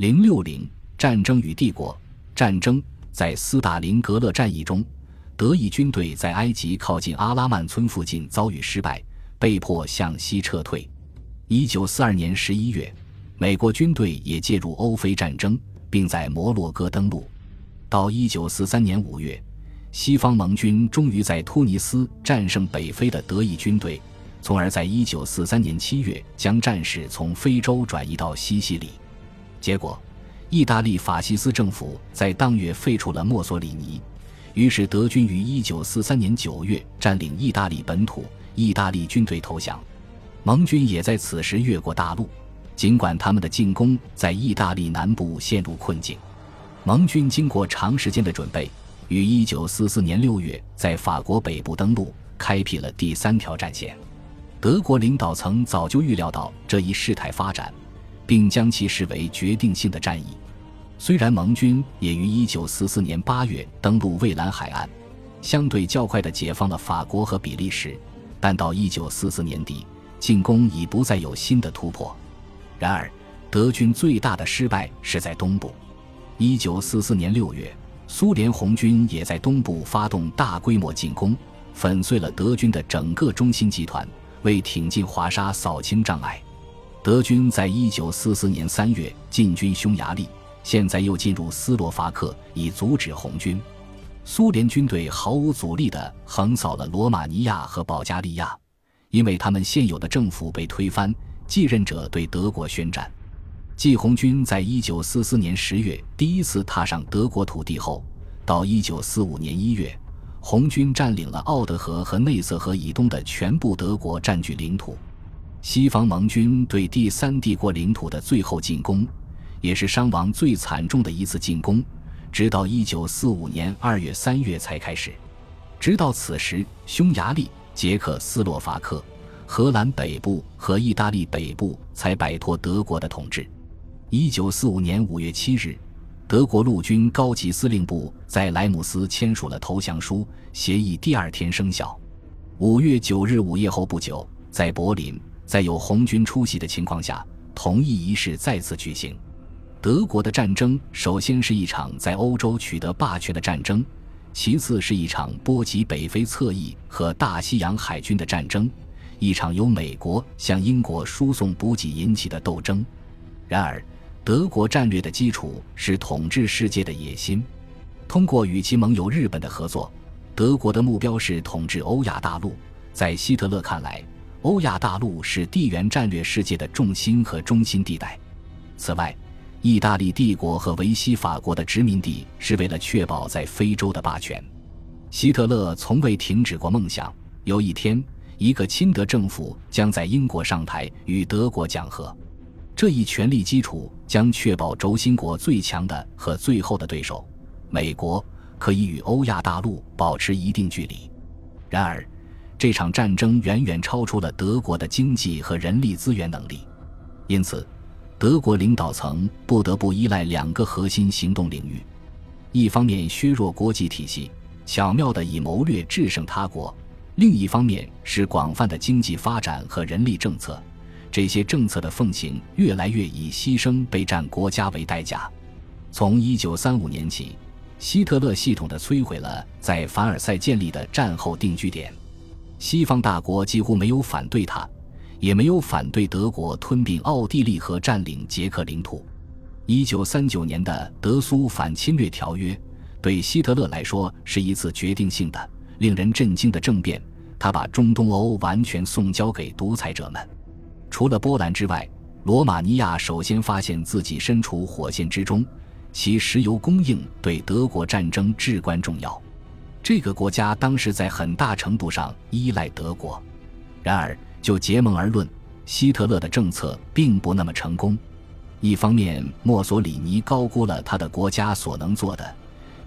零六零战争与帝国战争在斯大林格勒战役中，德意军队在埃及靠近阿拉曼村附近遭遇失败，被迫向西撤退。一九四二年十一月，美国军队也介入欧非战争，并在摩洛哥登陆。到一九四三年五月，西方盟军终于在突尼斯战胜北非的德意军队，从而在一九四三年七月将战事从非洲转移到西西里。结果，意大利法西斯政府在当月废除了墨索里尼，于是德军于一九四三年九月占领意大利本土，意大利军队投降，盟军也在此时越过大陆。尽管他们的进攻在意大利南部陷入困境，盟军经过长时间的准备，于一九四四年六月在法国北部登陆，开辟了第三条战线。德国领导层早就预料到这一事态发展。并将其视为决定性的战役。虽然盟军也于1944年8月登陆蔚蓝海岸，相对较快地解放了法国和比利时，但到1944年底，进攻已不再有新的突破。然而，德军最大的失败是在东部。1944年6月，苏联红军也在东部发动大规模进攻，粉碎了德军的整个中心集团，为挺进华沙扫清障碍。德军在一九四四年三月进军匈牙利，现在又进入斯洛伐克，以阻止红军。苏联军队毫无阻力地横扫了罗马尼亚和保加利亚，因为他们现有的政府被推翻，继任者对德国宣战。继红军在一九四四年十月第一次踏上德国土地后，到一九四五年一月，红军占领了奥德河和内瑟河以东的全部德国占据领土。西方盟军对第三帝国领土的最后进攻，也是伤亡最惨重的一次进攻，直到1945年2月、3月才开始。直到此时，匈牙利、捷克斯洛伐克、荷兰北部和意大利北部才摆脱德国的统治。1945年5月7日，德国陆军高级司令部在莱姆斯签署了投降书，协议第二天生效。5月9日午夜后不久，在柏林。在有红军出席的情况下，同一仪式再次举行。德国的战争首先是一场在欧洲取得霸权的战争，其次是一场波及北非侧翼和大西洋海军的战争，一场由美国向英国输送补给引起的斗争。然而，德国战略的基础是统治世界的野心。通过与其盟友日本的合作，德国的目标是统治欧亚大陆。在希特勒看来，欧亚大陆是地缘战略世界的重心和中心地带。此外，意大利帝国和维希法国的殖民地是为了确保在非洲的霸权。希特勒从未停止过梦想：有一天，一个亲德政府将在英国上台与德国讲和。这一权力基础将确保轴心国最强的和最后的对手——美国可以与欧亚大陆保持一定距离。然而，这场战争远远超出了德国的经济和人力资源能力，因此，德国领导层不得不依赖两个核心行动领域：一方面削弱国际体系，巧妙地以谋略制胜他国；另一方面是广泛的经济发展和人力政策。这些政策的奉行越来越以牺牲备战国家为代价。从1935年起，希特勒系统的摧毁了在凡尔赛建立的战后定居点。西方大国几乎没有反对他，也没有反对德国吞并奥地利和占领捷克领土。一九三九年的德苏反侵略条约对希特勒来说是一次决定性的、令人震惊的政变。他把中东欧完全送交给独裁者们。除了波兰之外，罗马尼亚首先发现自己身处火线之中，其石油供应对德国战争至关重要。这个国家当时在很大程度上依赖德国，然而就结盟而论，希特勒的政策并不那么成功。一方面，墨索里尼高估了他的国家所能做的，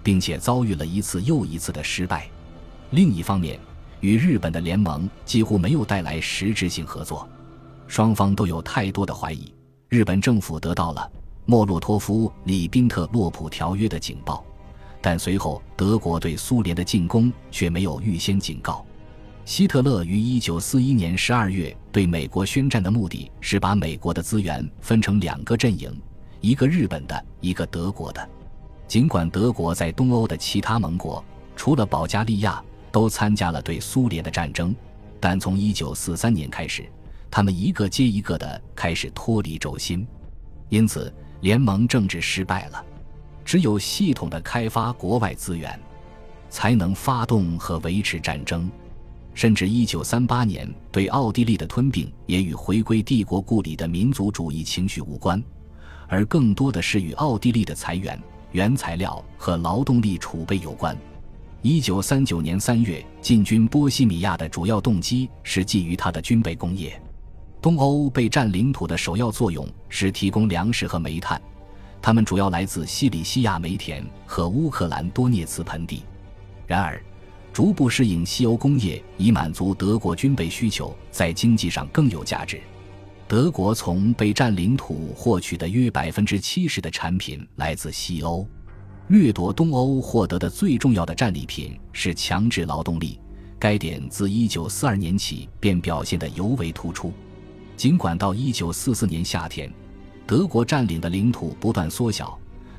并且遭遇了一次又一次的失败；另一方面，与日本的联盟几乎没有带来实质性合作，双方都有太多的怀疑。日本政府得到了莫洛托夫·里宾特洛普条约的警报。但随后，德国对苏联的进攻却没有预先警告。希特勒于1941年12月对美国宣战的目的是把美国的资源分成两个阵营：一个日本的，一个德国的。尽管德国在东欧的其他盟国，除了保加利亚，都参加了对苏联的战争，但从1943年开始，他们一个接一个的开始脱离轴心，因此联盟政治失败了。只有系统的开发国外资源，才能发动和维持战争。甚至1938年对奥地利的吞并，也与回归帝国故里的民族主义情绪无关，而更多的是与奥地利的裁员。原材料和劳动力储备有关。一九三九年三月进军波西米亚的主要动机是基于它的军备工业。东欧被占领土的首要作用是提供粮食和煤炭，它们主要来自西里西亚煤田和乌克兰多涅茨盆地。然而，逐步适应西欧工业以满足德国军备需求，在经济上更有价值。德国从被占领土获取的约百分之七十的产品来自西欧，掠夺东欧获得的最重要的战利品是强制劳动力。该点自一九四二年起便表现得尤为突出。尽管到一九四四年夏天，德国占领的领土不断缩小，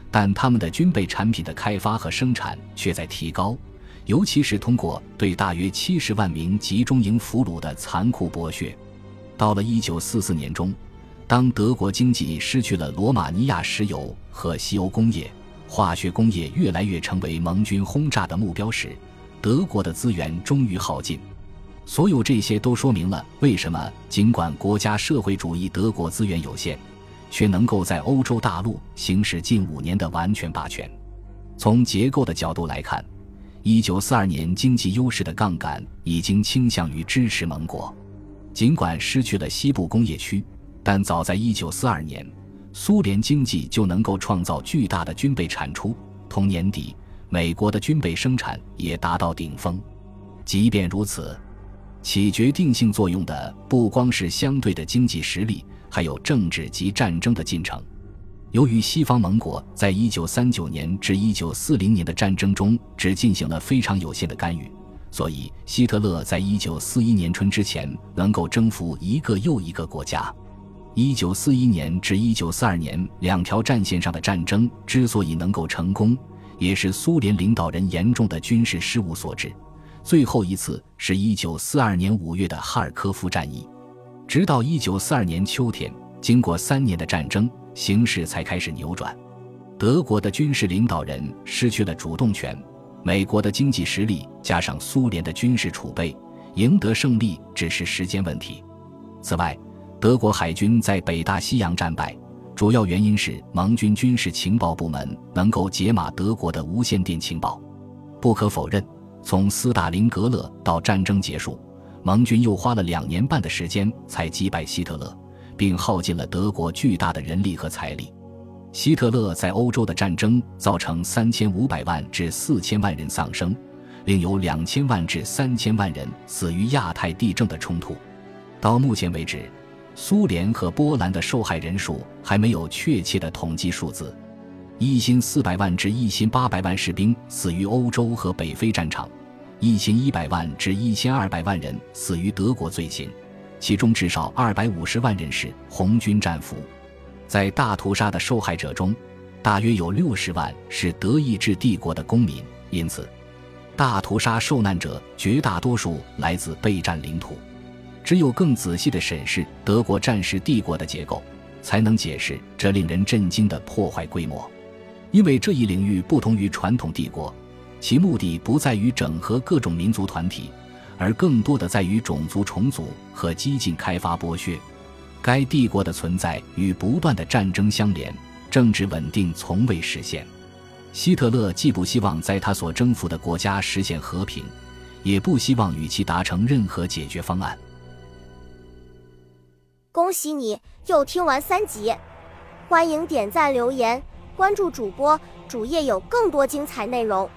但他们的军备产品的开发和生产却在提高，尤其是通过对大约七十万名集中营俘虏的残酷剥削。到了一九四四年中，当德国经济失去了罗马尼亚石油和西欧工业，化学工业越来越成为盟军轰炸的目标时，德国的资源终于耗尽。所有这些都说明了为什么尽管国家社会主义德国资源有限，却能够在欧洲大陆行使近五年的完全霸权。从结构的角度来看，一九四二年经济优势的杠杆已经倾向于支持盟国。尽管失去了西部工业区，但早在1942年，苏联经济就能够创造巨大的军备产出。同年底，美国的军备生产也达到顶峰。即便如此，起决定性作用的不光是相对的经济实力，还有政治及战争的进程。由于西方盟国在1939年至1940年的战争中只进行了非常有限的干预。所以，希特勒在一九四一年春之前能够征服一个又一个国家。一九四一年至一九四二年两条战线上的战争之所以能够成功，也是苏联领导人严重的军事失误所致。最后一次是一九四二年五月的哈尔科夫战役。直到一九四二年秋天，经过三年的战争，形势才开始扭转。德国的军事领导人失去了主动权。美国的经济实力加上苏联的军事储备，赢得胜利只是时间问题。此外，德国海军在北大西洋战败，主要原因是盟军军事情报部门能够解码德国的无线电情报。不可否认，从斯大林格勒到战争结束，盟军又花了两年半的时间才击败希特勒，并耗尽了德国巨大的人力和财力。希特勒在欧洲的战争造成三千五百万至四千万人丧生，另有两千万至三千万人死于亚太地震的冲突。到目前为止，苏联和波兰的受害人数还没有确切的统计数字。一千四百万至一千八百万士兵死于欧洲和北非战场，一千一百万至一千二百万人死于德国罪行，其中至少二百五十万人是红军战俘。在大屠杀的受害者中，大约有六十万是德意志帝国的公民，因此，大屠杀受难者绝大多数来自被占领土。只有更仔细地审视德国战时帝国的结构，才能解释这令人震惊的破坏规模。因为这一领域不同于传统帝国，其目的不在于整合各种民族团体，而更多的在于种族重组和激进开发剥削。该帝国的存在与不断的战争相连，政治稳定从未实现。希特勒既不希望在他所征服的国家实现和平，也不希望与其达成任何解决方案。恭喜你又听完三集，欢迎点赞、留言、关注主播，主页有更多精彩内容。